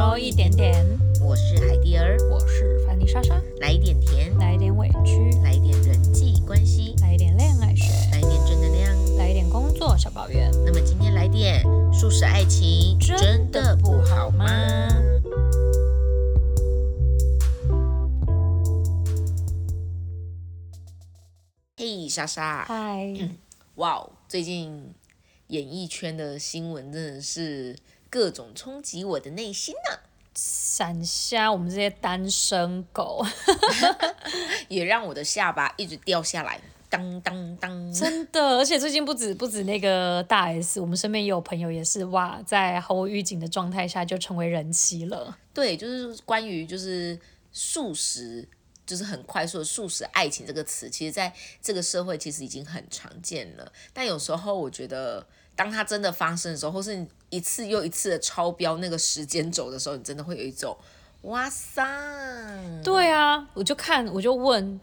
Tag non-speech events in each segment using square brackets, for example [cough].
周一点点，我是海蒂儿，我是凡妮莎莎，来一点甜，来一点委屈，来一点人际关系，来一点恋爱学，来一点正能量，来一点工作小抱怨。那么今天来点素食爱情，真的不好吗？嘿，莎莎，嗨，[clears throat] 哇哦，最近演艺圈的新闻真的是各种冲击我的内心呢、闪瞎我们这些单身狗，[laughs] 也让我的下巴一直掉下来，当当当。真的。而且最近不止不止那个大 S，我们身边也有朋友也是哇，在毫无预警的状态下就成为人妻了。对，就是关于就是素食，就是很快速的素食爱情这个词，其实在这个社会其实已经很常见了。但有时候我觉得，当它真的发生的时候，或是你一次又一次的超标那个时间轴的时候，你真的会有一种哇塞，对啊，我就看我就问，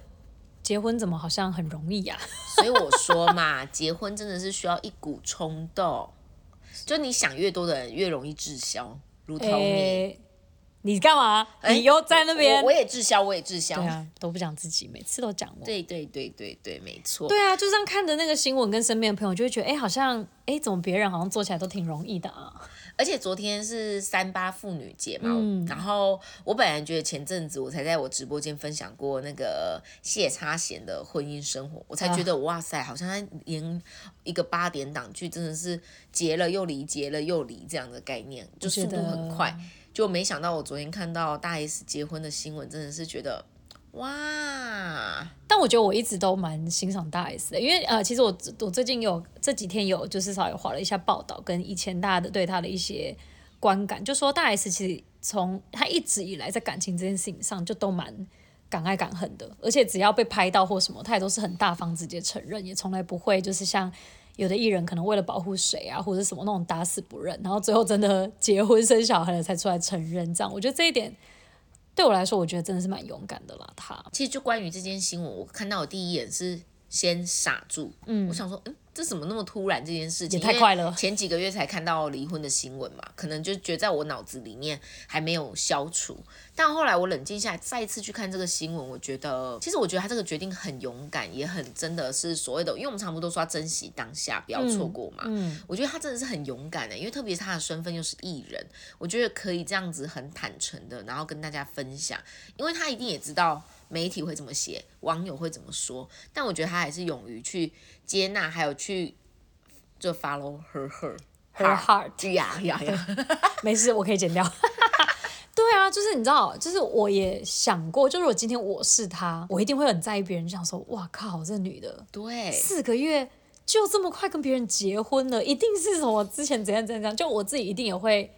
结婚怎么好像很容易呀、[laughs] 所以我说嘛，结婚真的是需要一股冲动，就你想越多的人越容易滞销，如同你。诶你干嘛？哎你又在那边我？我也滞销，我也滞销。对啊，都不讲自己，每次都讲我。对对对对对，没错。对啊，就这样看着那个新闻，跟身边的朋友就会觉得，哎，好像，哎，怎么别人好像做起来都挺容易的啊？而且昨天是三八妇女节嘛，嗯然后我本来觉得前阵子我才在我直播间分享过那个谢插贤的婚姻生活，我才觉得、啊哇塞，好像他连一个八点档剧真的是结了又离，结了又离这样的概念，就速度很快。就没想到我昨天看到大 S 结婚的新闻，真的是觉得哇，但我觉得我一直都蛮欣赏大 S 的，因为呃，其实我我最近有这几天有就是稍微划了一下报道，跟以前大家的对她的一些观感，就说大 S 其实从她一直以来在感情这件事情上就都蛮敢爱敢恨的，而且只要被拍到或什么，她也都是很大方直接承认，也从来不会就是像。有的艺人可能为了保护谁啊，或者什么那种打死不认，然后最后真的结婚生小孩了才出来承认，这样我觉得这一点对我来说，我觉得真的是蛮勇敢的啦。他其实就关于这件新闻，我看到我第一眼是先傻住，嗯，我想说，嗯，这怎么那么突然这件事情？也太快了前几个月才看到离婚的新闻嘛，可能就觉得在我脑子里面还没有消除。但后来我冷静下来，再一次去看这个新闻，我觉得，其实我觉得他这个决定很勇敢，也很真的是所谓的，因为我们常不都说要珍惜当下，不要错过嘛。嗯我觉得他真的是很勇敢的，因为特别是他的身份又是艺人，我觉得可以这样子很坦诚的，然后跟大家分享，因为他一定也知道媒体会怎么写，网友会怎么说，但我觉得他还是勇于去接纳，还有去就 follow her her her heart 呀呀 [laughs] 呀，[laughs] 没事，我可以剪掉。[laughs] 对啊，就是你知道，就是我也想过，就是我今天我是他，我一定会很在意别人，想说，哇靠，这女的对，四个月就这么快跟别人结婚了，一定是什么之前怎样怎样怎样，就我自己一定也会，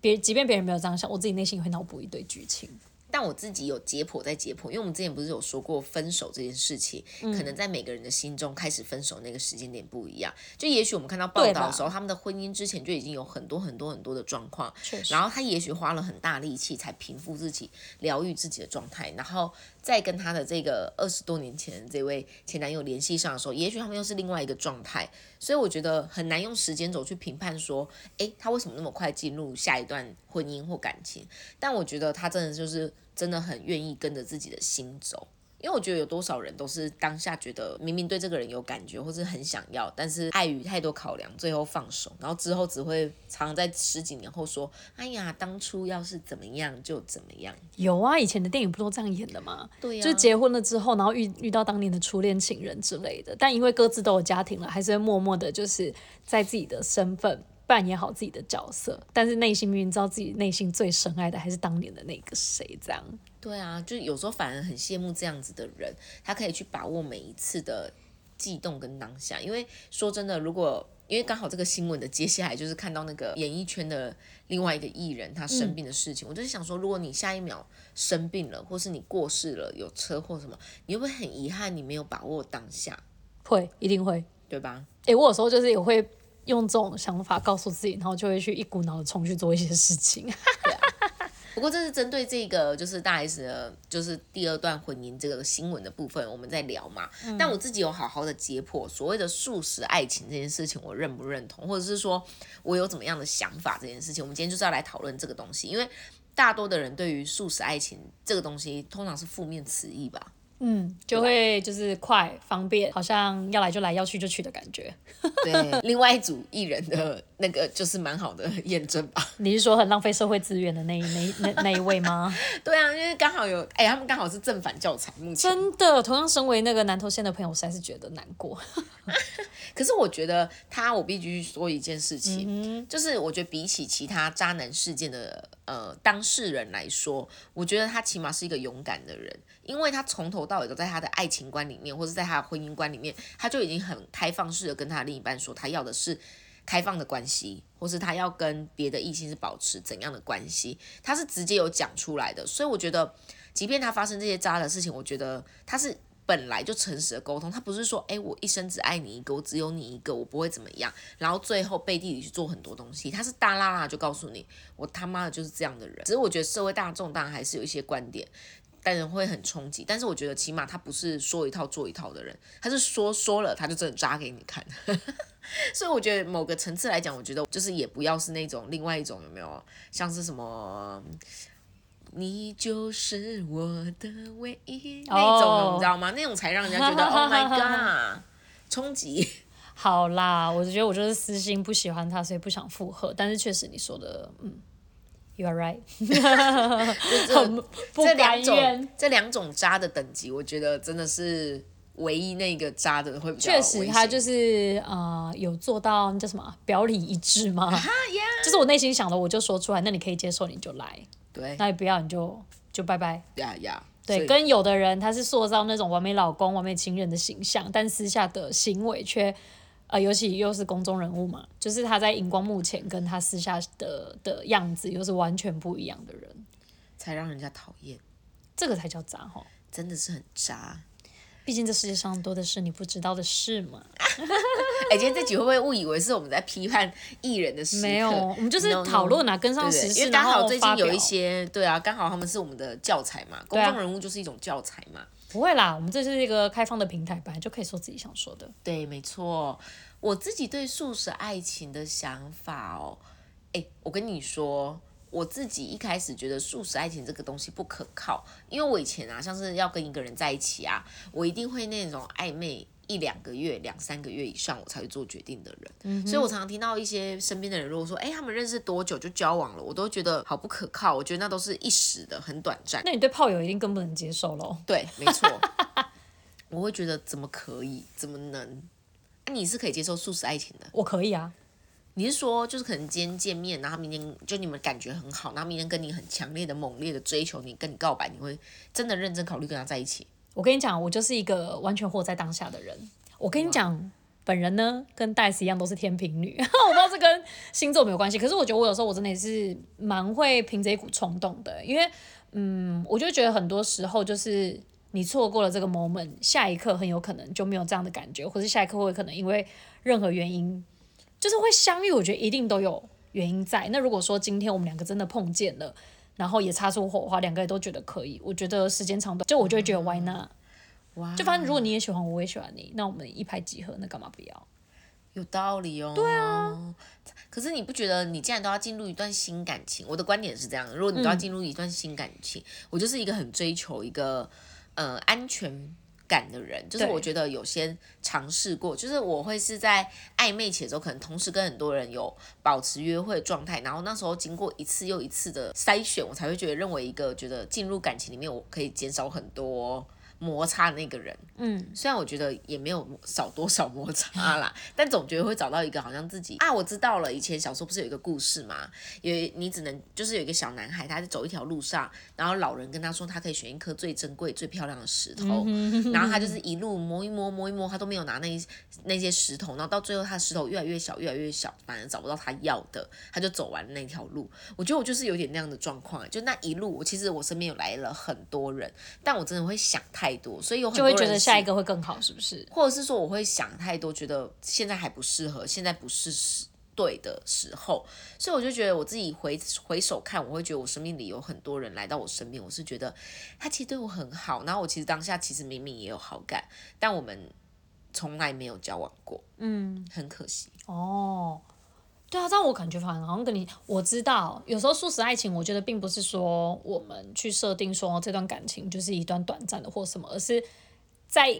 别即便别人没有这样想，我自己内心也会脑补一堆剧情。但我自己有解剖在解剖，因为我们之前不是有说过分手这件事情，嗯。可能在每个人的心中开始分手那个时间点不一样。就也许我们看到报道的时候，他们的婚姻之前就已经有很多很多很多的状况，然后他也许花了很大力气才平复自己、疗愈自己的状态，然后在跟他的这个二十多年前这位前男友联系上的时候，也许他们又是另外一个状态。所以我觉得很难用时间轴去评判说，诶，他为什么那么快进入下一段婚姻或感情？但我觉得他真的就是真的很愿意跟着自己的心走。因为我觉得有多少人都是当下觉得明明对这个人有感觉，或是很想要，但是碍于太多考量，最后放手，然后之后只会常常在十几年后说：“哎呀，当初要是怎么样就怎么样。有啊，以前的电影不都这样演的吗？”对呀、就结婚了之后，然后遇遇到当年的初恋情人之类的，但因为各自都有家庭了，还是会默默的，就是在自己的身份扮演好自己的角色，但是内心明明知道自己内心最深爱的还是当年的那个谁，这样。对啊，就有时候反而很羡慕这样子的人，他可以去把握每一次的悸动跟当下。因为说真的，如果因为刚好这个新闻的接下来就是看到那个演艺圈的另外一个艺人他生病的事情，我就是想说，如果你下一秒生病了，或是你过世了，有车祸什么，你会不会很遗憾你没有把握当下，会，一定会。对吧？诶，我有时候就是也会用这种想法告诉自己，然后就会去一股脑的冲去做一些事情。[laughs] 不过这是针对这个就是大 S 的，就是第二段婚姻这个新闻的部分，我们在聊嘛。但我自己有好好的解剖所谓的素食爱情这件事情，我认不认同，或者是说我有怎么样的想法这件事情，我们今天就是要来讨论这个东西，因为大多的人对于素食爱情这个东西，通常是负面词义吧。嗯，就会就是快方便，好像要来就来，要去就去的感觉。对，另外一组艺人的那个就是蛮好的验证吧。[laughs] 你是说很浪费社会资源的那那那那一位吗？[laughs] 对啊，因为刚好有，哎，他们刚好是正反教材。目前真的，同样身为那个南投县的朋友，我实在是觉得难过。[laughs] 可是我觉得他，我必须说一件事情，就是我觉得比起其他渣男事件的呃当事人来说，我觉得他起码是一个勇敢的人，因为他从头到尾都在他的爱情观里面，或者在他的婚姻观里面，他就已经很开放式的跟他另一半说，他要的是开放的关系，或是他要跟别的异性是保持怎样的关系，他是直接有讲出来的。所以我觉得，即便他发生这些渣的事情，我觉得他是。本来就诚实的沟通，他不是说，哎，我一生只爱你一个，我只有你一个，我不会怎么样，然后最后背地里去做很多东西，他是大啦啦就告诉你，我他妈的就是这样的人。只是我觉得社会大众当然还是有一些观点，但人会很冲击。但是我觉得起码他不是说一套做一套的人，他是说说了他就真的扎给你看。[laughs] 所以我觉得某个层次来讲，我觉得就是也不要是那种另外一种有没有像是什么。你就是我的唯一，那种你知道吗？那种才让人家觉得 [laughs] Oh my God，冲击。[laughs] 好啦，我觉得我就是私心不喜欢他，所以不想复合。但是确实你说的，嗯，You are right。[laughs] [laughs] 这两种这两种渣的等级，我觉得真的是唯一那个渣的会比较。确实，他就是呃，有做到叫什么表里一致吗？就是我内心想的，我就说出来。那你可以接受，你就来。对，那你不要你就就拜拜。呀呀，对，跟有的人他是塑造那种完美老公、完美情人的形象，但私下的行为却，呃，尤其又是公众人物嘛，就是他在荧光幕前跟他私下的的样子又是完全不一样的人，才让人家讨厌。这个才叫渣哈，真的是很渣。毕竟这世界上多的是你不知道的事嘛。[laughs] 哎，今天这集会不会误以为是我们在批判艺人的事？没有，我们就是讨论啊，跟上时事，因为刚好最近有一些，对啊，刚好他们是我们的教材嘛，公众人物就是一种教材嘛。不会啦，我们这是一个开放的平台，本来就可以说自己想说的。对，没错。我自己对素食爱情的想法哦，诶，我跟你说。我自己一开始觉得素食爱情这个东西不可靠，因为我以前啊，像是要跟一个人在一起啊，我一定会那种暧昧一两个月、两三个月以上，我才会做决定的人。所以我常常听到一些身边的人如果说，哎，他们认识多久就交往了，我都觉得好不可靠。我觉得那都是一时的，很短暂。那你对炮友一定更不能接受喽？对，没错。[laughs] 我会觉得怎么可以，怎么能？那你是可以接受素食爱情的？我可以啊。你是说，就是可能今天见面，然后明天就你们感觉很好，然后明天跟你很强烈的、猛烈的追求你，跟你告白，你会真的认真考虑跟他在一起？我跟你讲，我就是一个完全活在当下的人。我跟你讲，本人呢跟戴斯一样都是天平女，[laughs] 我不知道这跟星座没有关系，可是我觉得我有时候我真的也是蛮会凭着一股冲动的，因为嗯，我就觉得很多时候就是你错过了这个 moment，下一刻很有可能就没有这样的感觉，或是下一刻会可能因为任何原因。就是会相遇，我觉得一定都有原因在。那如果说今天我们两个真的碰见了，然后也擦出火花，两个人都觉得可以，我觉得时间长短，就我就会觉得 why not？哇！就反正如果你也喜欢我，我也喜欢你，那我们一拍即合，那干嘛不要？有道理哦。对啊。可是你不觉得你既然都要进入一段新感情，我的观点是这样：如果你都要进入一段新感情，我就是一个很追求一个呃安全。感的人，就是我觉得有些尝试过，就是我会是在暧昧期的时候，可能同时跟很多人有保持约会状态，然后那时候经过一次又一次的筛选，我才会觉得认为一个觉得进入感情里面，我可以减少很多。摩擦的那个人，嗯，虽然我觉得也没有少多少摩擦啦，[laughs] 但总觉得会找到一个好像自己啊，我知道了。以前小时候不是有一个故事嘛，有你只能就是有一个小男孩，他在走一条路上，然后老人跟他说他可以选一颗最珍贵、最漂亮的石头，然后他就是一路摸一摸摸一摸，他都没有拿那那些石头，然后到最后他的石头越来越小，越来越小，反而找不到他要的，他就走完那条路。我觉得我就是有点那样的状况，就那一路，我其实我身边有来了很多人，但我真的会想太。太多，所以有很多人就会觉得下一个会更好，是不是？或者是说我会想太多，觉得现在还不适合，现在不是时对的时候，所以我就觉得我自己回回首看，我会觉得我生命里有很多人来到我身边，我是觉得他其实对我很好，然后我其实当下其实明明也有好感，但我们从来没有交往过，嗯，很可惜。哦，对啊，这样我感觉反而好像跟你，我知道有时候素食爱情，我觉得并不是说我们去设定说这段感情就是一段短暂的或什么，而是在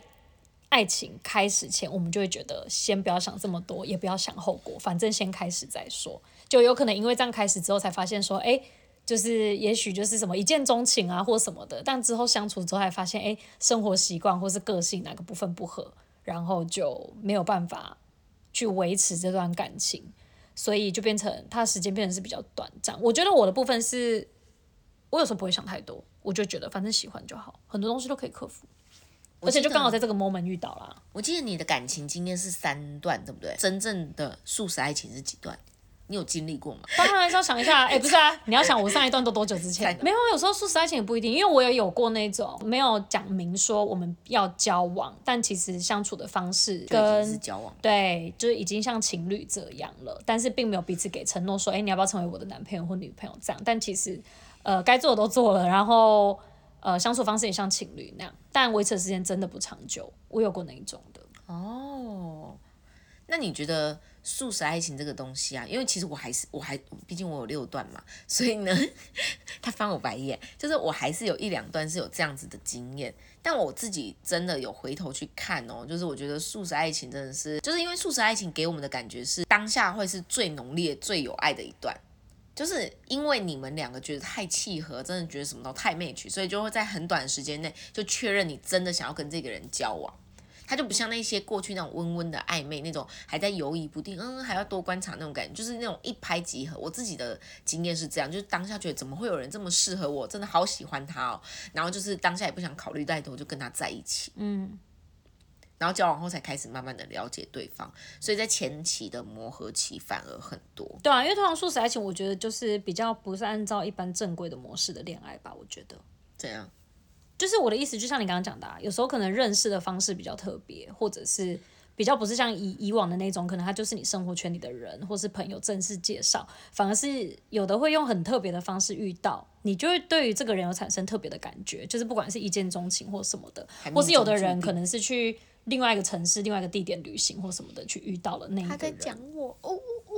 爱情开始前，我们就会觉得先不要想这么多，也不要想后果，反正先开始再说。就有可能因为这样开始之后，才发现说，哎，就是也许就是什么一见钟情啊，或什么的，但之后相处之后，才发现，哎，生活习惯或是个性哪个部分不合，然后就没有办法去维持这段感情，所以就变成他的时间变成是比较短暂。我觉得我的部分是，我有时候不会想太多，我就觉得反正喜欢就好，很多东西都可以克服。而且就刚好在这个 moment 遇到啦。我记得你的感情经验是三段，对不对？真正的素食爱情是几段？你有经历过吗？当然还是要想一下，哎，不是啊，你要想我上一段都多久之前？没有，有时候说实在情也不一定，因为我也有过那种没有讲明说我们要交往，但其实相处的方式跟交往对，就是已经像情侣这样了，但是并没有彼此给承诺说，哎，你要不要成为我的男朋友或女朋友这样？但其实，呃，该做的都做了，然后。呃，相处方式也像情侣那样，但维持的时间真的不长久。我有过那一种的。哦，那你觉得素食爱情这个东西啊？因为其实我还是我还，毕竟我有六段嘛，所以呢，[laughs] 他翻我白眼，就是我还是有一两段是有这样子的经验。但我自己真的有回头去看哦，就是我觉得素食爱情真的是，就是因为素食爱情给我们的感觉是当下会是最浓烈、最有爱的一段。就是因为你们两个觉得太契合，真的觉得什么都太 match，所以就会在很短时间内就确认你真的想要跟这个人交往。他就不像那些过去那种温温的暧昧，那种还在犹疑不定，嗯，还要多观察那种感觉，就是那种一拍即合。我自己的经验是这样，就是当下觉得怎么会有人这么适合我，真的好喜欢他哦。然后就是当下也不想考虑太多，就跟他在一起。嗯。然后交往后才开始慢慢的了解对方，所以在前期的磨合期反而很多。对啊，因为通常素食爱情，我觉得就是比较不是按照一般正规的模式的恋爱吧，我觉得。怎样？就是我的意思，就像你刚刚讲的，啊有时候可能认识的方式比较特别，或者是比较不是像以以往的那种，可能他就是你生活圈里的人，或是朋友正式介绍，反而是有的会用很特别的方式遇到，你就会对于这个人有产生特别的感觉，就是不管是一见钟情或什么的，或是有的人可能是去。另外一个城市，另外一个地点旅行或什么的，去遇到了那一个人，他在讲我，哦哦哦，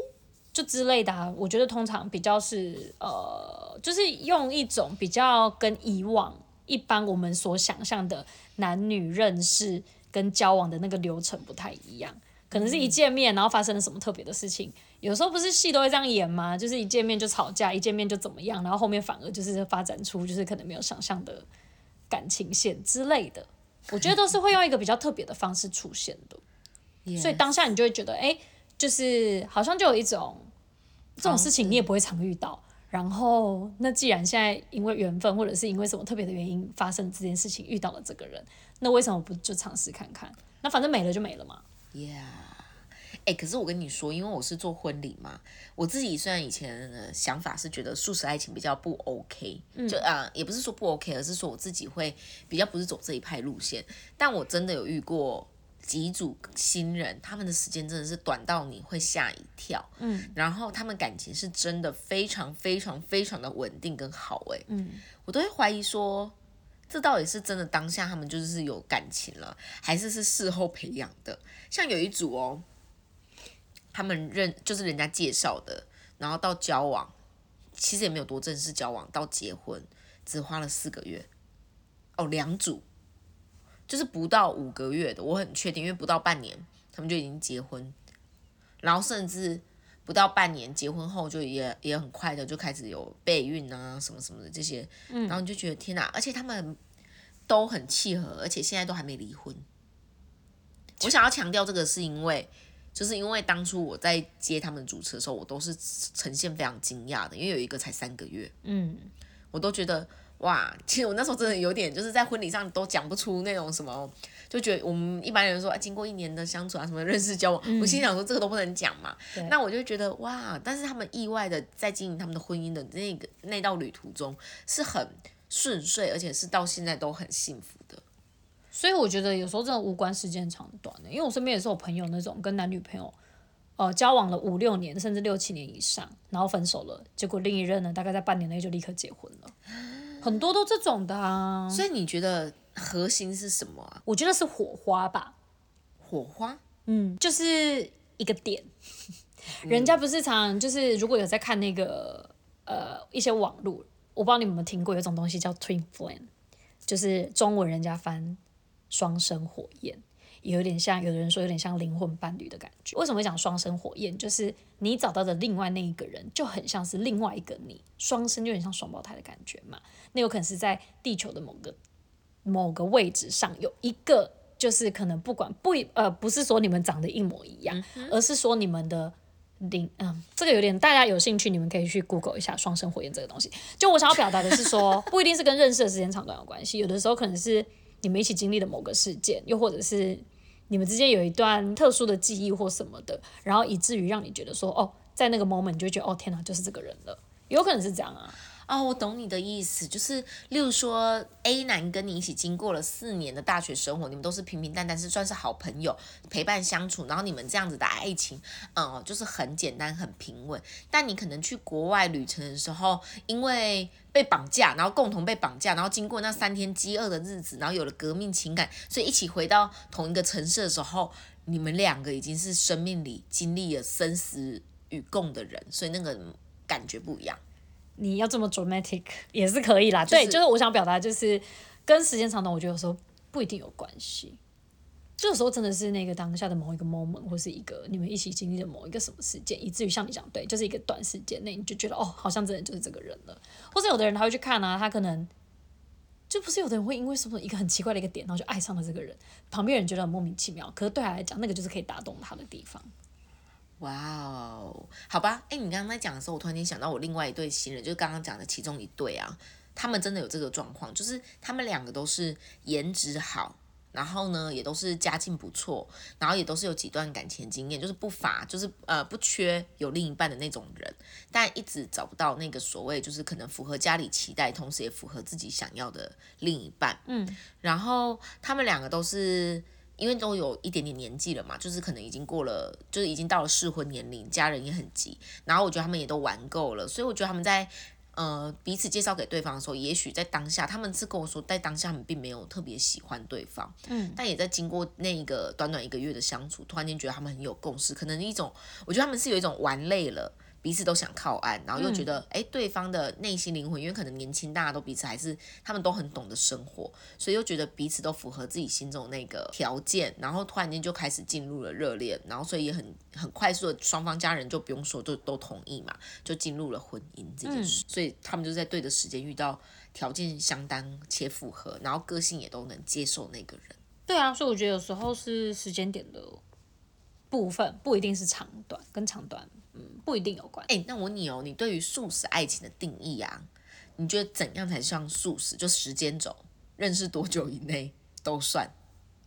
就之类的啊。我觉得通常比较是呃，就是用一种比较跟以往一般我们所想象的男女认识跟交往的那个流程不太一样。可能是一见面，然后发生了什么特别的事情。有时候不是戏都会这样演吗？就是一见面就吵架，一见面就怎么样，然后后面反而就是发展出就是可能没有想象的感情线之类的。我觉得都是会用一个比较特别的方式出现的，[laughs] 所以当下你就会觉得，哎，就是好像就有一种这种事情你也不会常遇到。然后，那既然现在因为缘分或者是因为什么特别的原因发生这件事情遇到了这个人，那为什么不就尝试看看？那反正没了就没了嘛。Yeah。哎，可是我跟你说，因为我是做婚礼嘛，我自己虽然以前的想法是觉得素食爱情比较不 OK，就啊，也不是说不 OK，而是说我自己会比较不是走这一派路线。但我真的有遇过几组新人，他们的时间真的是短到你会吓一跳。嗯，然后他们感情是真的非常非常非常的稳定跟好。哎，嗯，我都会怀疑说，这到底是真的当下他们就是有感情了，还是是事后培养的？像有一组哦。他们认就是人家介绍的，然后到交往，其实也没有多正式交往，到结婚只花了四个月，哦，两组，就是不到五个月的，我很确定，因为不到半年他们就已经结婚，然后甚至不到半年结婚后就也也很快的就开始有备孕啊什么什么的这些，然后你就觉得天哪，而且他们都很契合，而且现在都还没离婚。我想要强调这个是因为。就是因为当初我在接他们主持的时候，我都是呈现非常惊讶的，因为有一个才三个月，嗯，我都觉得哇，其实我那时候真的有点就是在婚礼上都讲不出那种什么，就觉得我们一般人说啊，经过一年的相处啊，什么认识交往，我心想说这个都不能讲嘛，那我就觉得哇，但是他们意外的在经营他们的婚姻的那个那道旅途中是很顺遂，而且是到现在都很幸福的。所以我觉得有时候真的无关时间长短的，因为我身边也是有朋友那种跟男女朋友，呃交往了五六年甚至六七年以上，然后分手了，结果另一任呢大概在半年内就立刻结婚了，很多都这种的啊。所以你觉得核心是什么啊？我觉得是火花吧，火花？嗯，就是一个点。人家不是常就是如果有在看那个呃一些网络，我不知道你们有没有听过，有种东西叫 twin flame，就是中文人家翻双生火焰，也有点像有的人说有点像灵魂伴侣的感觉。为什么会讲双生火焰？就是你找到的另外那一个人就很像是另外一个你，双生就很像双胞胎的感觉嘛。那有可能是在地球的某个某个位置上有一个，就是可能不管不呃不是说你们长得一模一样，而是说你们的。灵，嗯，这个有点，大家有兴趣，你们可以去 Google 一下双生火焰这个东西。就我想要表达的是说，不一定是跟认识的时间长短有关系，有的时候可能是你们一起经历的某个事件，又或者是你们之间有一段特殊的记忆或什么的，然后以至于让你觉得说，哦，在那个 moment 你就觉得，哦，天哪，就是这个人了，有可能是这样啊。哦，我懂你的意思，就是例如说，A 男跟你一起经过了四年的大学生活，你们都是平平淡淡，是算是好朋友，陪伴相处，然后你们这样子的爱情，嗯，就是很简单，很平稳。但你可能去国外旅程的时候，因为被绑架，然后共同被绑架，然后经过那三天饥饿的日子，然后有了革命情感，所以一起回到同一个城市的时候，你们两个已经是生命里经历了生死与共的人，所以那个感觉不一样。你要这么 dramatic 也是可以啦，对，就是我想表达，就是跟时间长短，我觉得有时候不一定有关系。这个时候真的是那个当下的某一个 moment，或是一个你们一起经历的某一个什么事件，以至于像你讲，对，就是一个短时间内你就觉得哦，好像真的就是这个人了。或者有的人他会去看啊，他可能就不是有的人会因为什么一个很奇怪的一个点，然后就爱上了这个人，旁边人觉得很莫名其妙，可是对他来讲，那个就是可以打动他的地方。哇哦，好吧，哎，你刚刚在讲的时候，我突然间想到我另外一对新人，就是刚刚讲的其中一对啊，他们真的有这个状况，就是他们两个都是颜值好，然后呢也都是家境不错，然后也都是有几段感情经验，就是不乏，就是呃不缺有另一半的那种人，但一直找不到那个所谓就是可能符合家里期待，同时也符合自己想要的另一半。嗯，然后他们两个都是。因为都有一点点年纪了嘛，就是可能已经过了，就是已经到了适婚年龄，家人也很急。然后我觉得他们也都玩够了，所以我觉得他们在呃彼此介绍给对方的时候，也许在当下，他们是跟我说，在当下他们并没有特别喜欢对方，嗯，但也在经过那个短短一个月的相处，突然间觉得他们很有共识，可能一种，我觉得他们是有一种玩累了。彼此都想靠岸，然后又觉得哎，对方的内心灵魂，因为可能年轻，大家都彼此还是他们都很懂得生活，所以又觉得彼此都符合自己心中那个条件，然后突然间就开始进入了热恋，然后所以也很很快速的，双方家人就不用说，就都同意嘛，就进入了婚姻这件事，所以他们就在对的时间遇到条件相当且符合，然后个性也都能接受那个人。对啊，所以我觉得有时候是时间点的部分，不一定是长短跟长短。不一定有关。哎，那我问你哦，你对于素食爱情的定义啊？你觉得怎样才算素食？就时间轴，认识多久以内都算？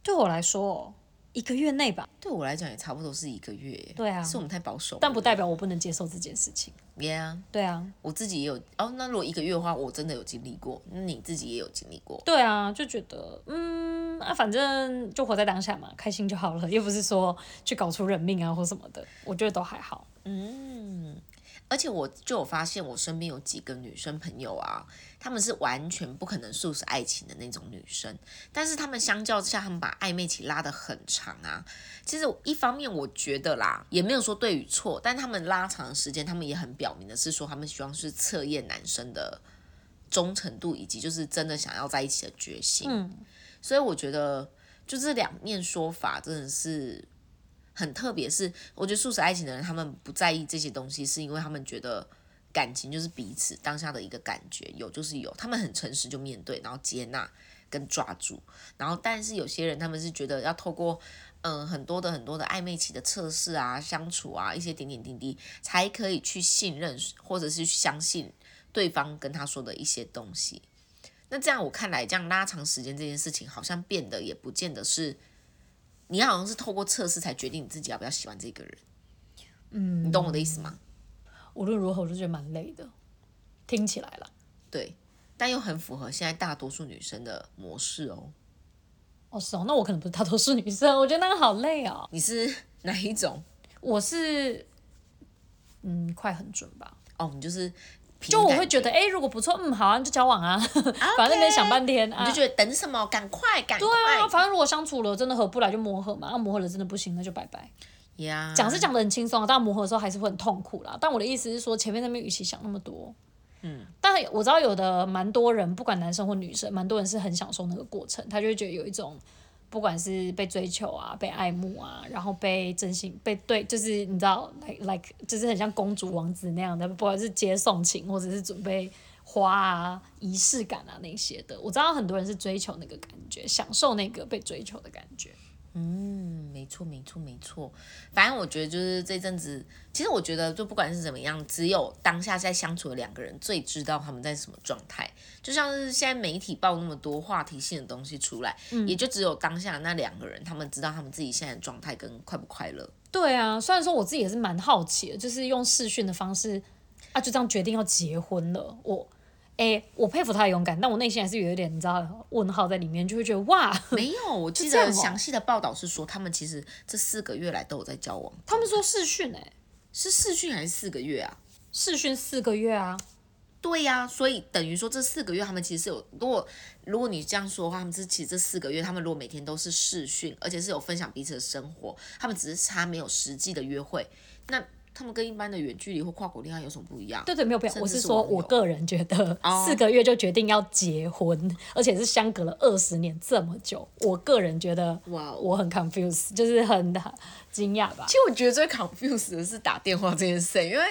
对我来说，一个月内吧。对我来讲也差不多是一个月。对啊，是我们太保守。但不代表我不能接受这件事情。Yeah。对啊，我自己也有。哦，那如果一个月的话，我真的有经历过。那你自己也有经历过？对啊，就觉得嗯啊，反正就活在当下嘛，开心就好了，[laughs] 又不是说去搞出人命啊或什么的，我觉得都还好。嗯，而且我就有发现，我身边有几个女生朋友啊，她们是完全不可能速食爱情的那种女生，但是她们相较之下，她们把暧昧期拉得很长啊。其实一方面我觉得啦，也没有说对与错，但她们拉长的时间，她们也很表明的是说，她们希望是测验男生的忠诚度，以及就是真的想要在一起的决心。嗯，所以我觉得就这两面说法真的是。很特别，是我觉得素食爱情的人，他们不在意这些东西，是因为他们觉得感情就是彼此当下的一个感觉，有就是有，他们很诚实就面对，然后接纳跟抓住，然后但是有些人他们是觉得要透过嗯很多的很多的暧昧期的测试啊、相处啊一些点点滴滴，才可以去信任或者是相信对方跟他说的一些东西。那这样我看来，这样拉长时间这件事情，好像变得也不见得是。你好像是透过测试才决定你自己要不要喜欢这个人，嗯，你懂我的意思吗？无论如何，我就觉得蛮累的，听起来了。对，但又很符合现在大多数女生的模式哦。哦，是哦，那我可能不是大多数女生，我觉得那个好累哦。你是 [laughs] 哪一种？我是，嗯，快很准吧。哦，你就是凭就我感会觉得，哎、如果不错，嗯，好啊，就交往啊，反正那边想半天啊你就。觉得等什么，赶快赶对啊，反正如果相处了真的合不来就磨合嘛，那、磨合了真的不行那就拜拜。呀。讲是讲的很轻松啊，但磨合的时候还是会很痛苦啦。但我的意思是说，前面那边与其想那么多，嗯，但我知道有的蛮多人，不管男生或女生，蛮多人是很享受那个过程，他就会觉得有一种。不管是被追求啊，被爱慕啊，然后被真心被对，就是你知道，like like，就是很像公主王子那样的，不管是接送情或者是准备花啊、仪式感啊那些的，我知道很多人是追求那个感觉，享受那个被追求的感觉。嗯，没错，没错，没错。反正我觉得就是这阵子，其实我觉得就不管是怎么样，只有当下在相处的两个人最知道他们在什么状态。就像是现在媒体报那么多话题性的东西出来，也就只有当下那两个人，他们知道他们自己现在的状态跟快不快乐。对啊，虽然说我自己也是蛮好奇的，就是用视讯的方式啊，就这样决定要结婚了。我，哎、我佩服他的勇敢，但我内心还是有一点你知道问号在里面，就会觉得哇，[laughs] 没有，我记得详细的报道是说，他们其实这四个月来都有在交往。他们说试训哎、是试训还是四个月啊？试训四个月啊，对呀、所以等于说这四个月他们其实是有，如果如果你这样说的话，他们这其实这四个月他们如果每天都是试训，而且是有分享彼此的生活，他们只是差没有实际的约会，那他们跟一般的远距离或跨国恋爱有什么不一样？对对，没有不一样我是说，我个人觉得哦 [laughs] 四个月就决定要结婚，而且是相隔了二十年这么久，我个人觉得哇哦我很 confused，就是很惊讶吧其。实我觉得最 confused 的是打电话这件事，因为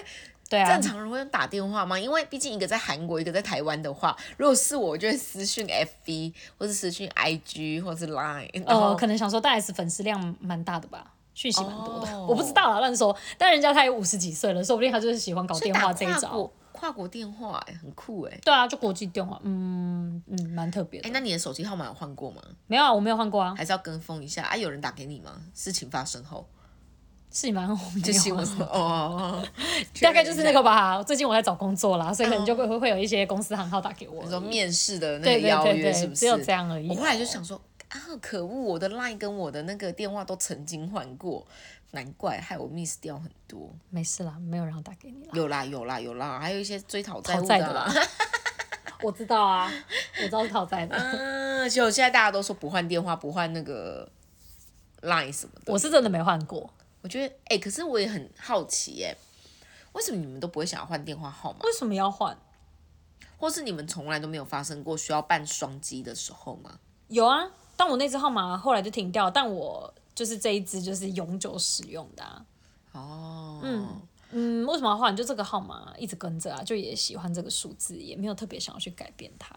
对啊正，常人会用打电话吗？因为毕竟一个在韩国，一个在台湾的话，如果是我，我就会私讯 FB 或是私讯 IG 或是 Line，哦呃，可能想说大 S 粉丝量蛮大的吧，讯息蛮多的，哦我不知道啊，乱说。但人家他也五十几岁了，说不定他就是喜欢搞电话这一招打跨国。电话、哎，很酷哎、对啊，就国际电话，嗯嗯，蛮特别的。哎、那你的手机号码有换过吗？没有啊，我没有换过啊，还是要跟风一下啊？有人打给你吗？事情发生后，是你蛮红就新闻说哦 [laughs] 大概就是那个吧。最近我在找工作啦，所以可能就会会会有一些公司行号打给我。你说面试的那对个邀约是不是？只有这样而已。我后来就想说啊，可恶，我的 line 跟我的那个电话都曾经换过，难怪害我 miss 掉很多。没事啦，没有人要打给你啦。有啦有啦有啦，还有一些追讨债务的啦啦。[laughs] 我知道啊，我知道是讨债的。嗯，就现在大家都说不换电话，不换那个 line 什么的。我是真的没换过，我觉得哎、可是我也很好奇哎、为什么你们都不会想要换电话号码，为什么要换？或是你们从来都没有发生过需要办双机的时候吗？有啊，但我那只号码后来就停掉，但我就是这一只就是永久使用的、啊。哦，嗯嗯，为什么要换？就这个号码一直跟着啊，就也喜欢这个数字，也没有特别想要去改变它。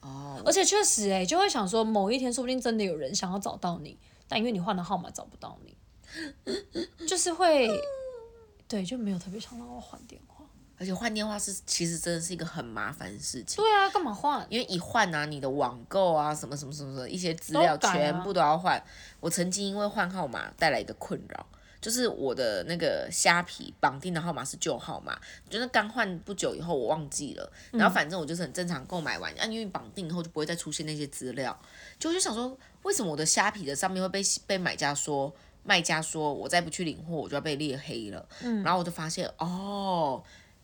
哦，而且确实、欸，就会想说，某一天说不定真的有人想要找到你，但因为你换了号码找不到你，[laughs] 就是会，对，就没有特别想让我换电话。而且换电话是其实真的是一个很麻烦的事情。对啊，干嘛换？因为一换啊，你的网购啊，什么什么什么什么一些资料全部都要换。我曾经因为换号码带来一个困扰，就是我的那个虾皮绑定的号码是旧号码，就是刚换不久以后我忘记了，然后反正我就是很正常购买完，啊，因为绑定以后就不会再出现那些资料，就我就想说，为什么我的虾皮的上面会被被买家说？卖家说：“我再不去领货，我就要被列黑了。然后我就发现，哦，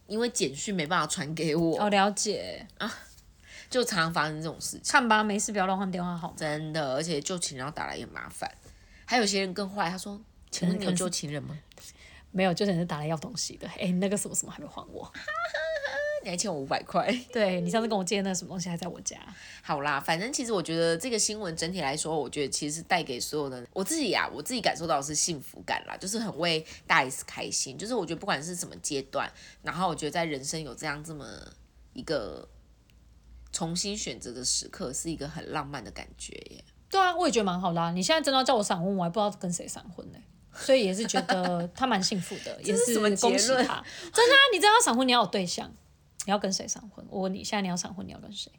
因为简讯没办法传给我，哦，了解啊。就常常发生这种事情。看吧，没事，不要乱换电话号码。真的，而且旧情人要打来也麻烦。还有些人更坏，他说：“请问你有旧情人吗？没有，就只是打来要东西的。哎、那个什么什么还没还我？[laughs] 你还欠我五百块。[laughs] 对你上次跟我借那个什么东西还在我家。”好啦，反正其实我觉得这个新闻整体来说，我觉得其实是带给所有的我自己啊、我自己感受到的是幸福感啦，就是很为大 S 开心。就是我觉得不管是什么阶段，然后我觉得在人生有这样这么一个重新选择的时刻，是一个很浪漫的感觉耶。对啊，我也觉得蛮好的、啊。你现在真的要叫我闪婚，我还不知道跟谁闪婚呢、所以也是觉得他蛮幸福的，也是恭喜论他。真的啊，你真的要闪婚，你要有对象，你要跟谁闪婚？我问你，现在你要闪婚，你要跟谁？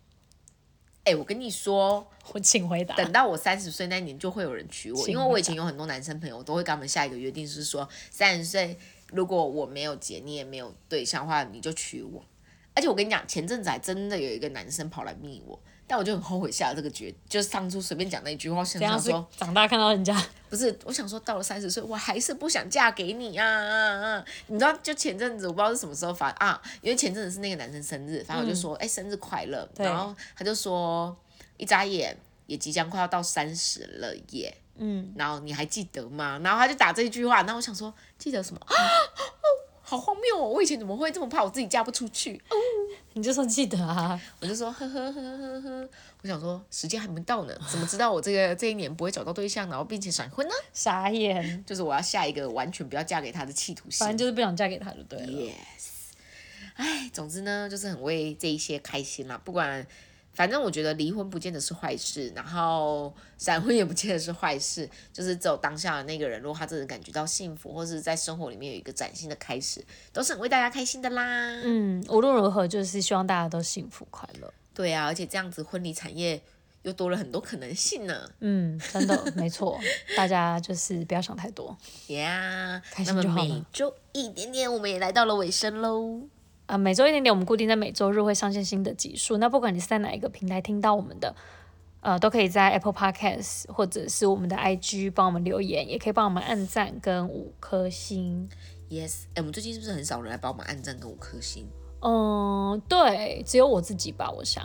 哎、我跟你说，[laughs] 我请回答。等到我三十岁那年，就会有人娶我，因为我以前有很多男生朋友，我都会跟他们下一个约定，是说三十岁如果我没有结，你也没有对象的话，你就娶我。而且我跟你讲，前阵子还真的有一个男生跑来密我，但我就很后悔下了这个决，就是当初随便讲那一句话，想这样是想说，长大看到人家，[laughs] 不是，我想说到了三十岁，我还是不想嫁给你啊啊啊！你知道，就前阵子我不知道是什么时候发啊，因为前阵子是那个男生生日，反正我就说，哎、生日快乐，然后他就说，一眨眼也即将快要到三十了耶，嗯，然后你还记得吗？然后他就打这一句话，然后我想说，记得什么？[gasps] 好荒谬哦！我以前怎么会这么怕我自己嫁不出去？哦 [laughs] 你就说记得啊，我就说呵呵呵呵呵，我想说时间还没到呢，怎么知道我这个这一年不会找到对象，然后并且闪婚呢？傻眼，就是我要下一个完全不要嫁给他的企图心反正。就是不想嫁给他就对了。Yes，哎，总之呢，就是很为这一些开心啦。不管，反正我觉得离婚不见得是坏事，然后闪婚也不见得是坏事，就是只有当下的那个人，如果他真的感觉到幸福，或是在生活里面有一个崭新的开始，都是很为大家开心的啦。嗯，无论如何，就是希望大家都幸福快乐。对啊，而且这样子婚礼产业又多了很多可能性呢。嗯，真的没错，大家就是不要想太多 [laughs] Yeah，开心就好了每周一点点，我们也来到了尾声喽。啊、每周一点点，我们固定在每周日会上线新的集数。那不管你是在哪一个平台听到我们的，呃，都可以在 Apple Podcast 或者是我们的 IG 帮我们留言，也可以帮我们按赞跟五颗星。Yes，哎，我们最近是不是很少人来帮我们按赞跟五颗星？嗯，对，只有我自己吧，我想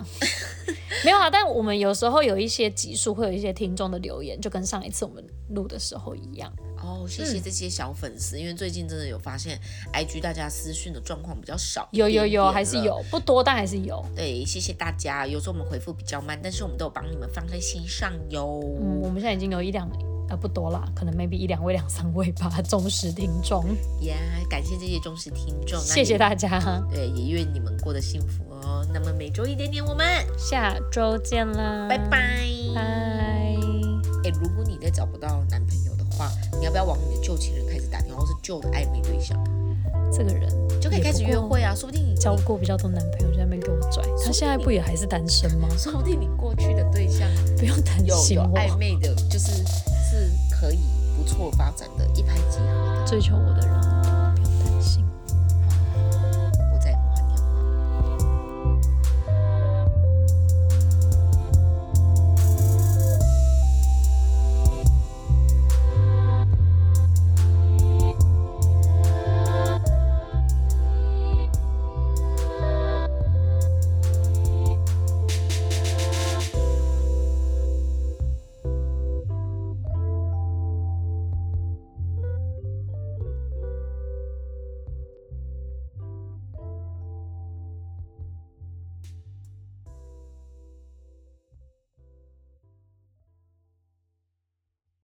[laughs] 没有啊。但我们有时候有一些集数会有一些听众的留言，就跟上一次我们录的时候一样。哦，谢谢这些小粉丝，因为最近真的有发现，IG 大家私讯的状况比较少一有有有。还是有，不多，但还是有。对，谢谢大家。有时候我们回复比较慢，但是我们都有帮你们放在心上哟。嗯，我们现在已经有一两呃不多啦，可能 maybe 一两位、两三位吧，忠实听众，呀感谢这些忠实听众，那谢谢大家，对，也愿你们过得幸福哦。那么每周一点点，我们下周见啦，拜拜。拜。哎，如果你再找不到男朋友的话，你要不要往你的旧情人开始打电话，或是旧的暧昧对象，这个人就可以开始约会啊？说不定你交过比较多男朋友，就在那边给我拽，他现在不也还是单身吗？说不定你过去的对象不用担有有心，暧昧的，就是是可以不错发展的，一拍即合。追求我的人。